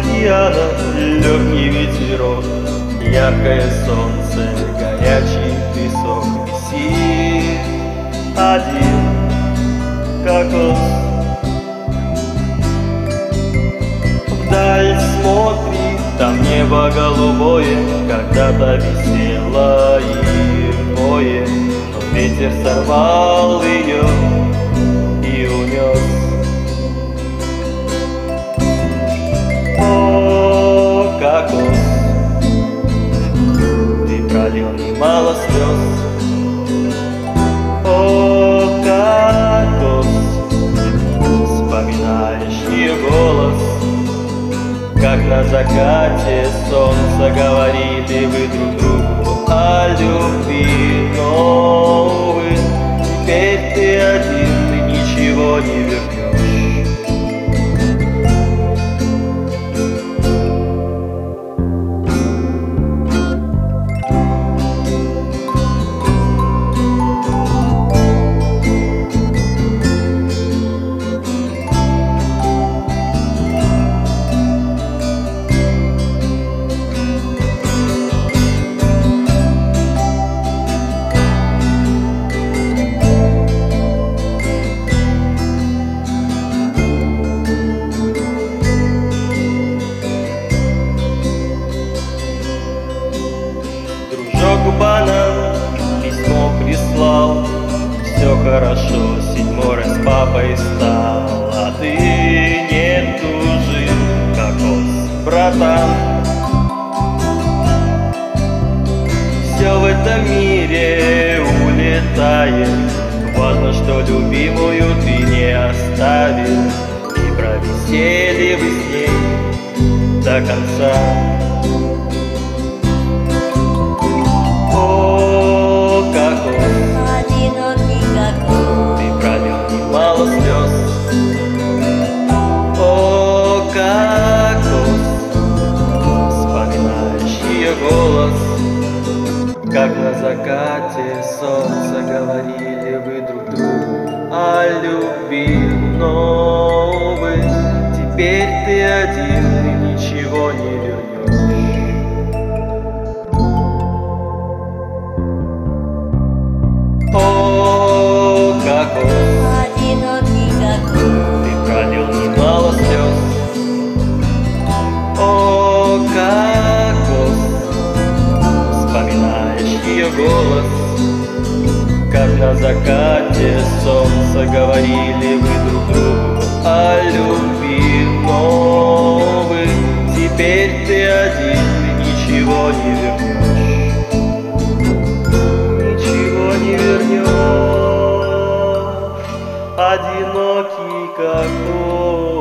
океана Легкий ветерок, яркое солнце Горячий песок висит. Один кокос Вдаль смотри, там небо голубое Когда-то висело и вое Но ветер сорвал ее закате солнце говорит И вы друг хорошо, седьмой раз папой стал А ты не тужи, кокос, братан. Все в этом мире улетает Важно, что любимую ты не оставил И провисели вы с ней до конца как на закате солнца говорили вы друг другу о любви, но вы теперь ты один и ничего не ее голос. Как на закате солнца говорили вы друг другу о любви новый Теперь ты один, и ничего не вернешь Ничего не вернешь, одинокий какой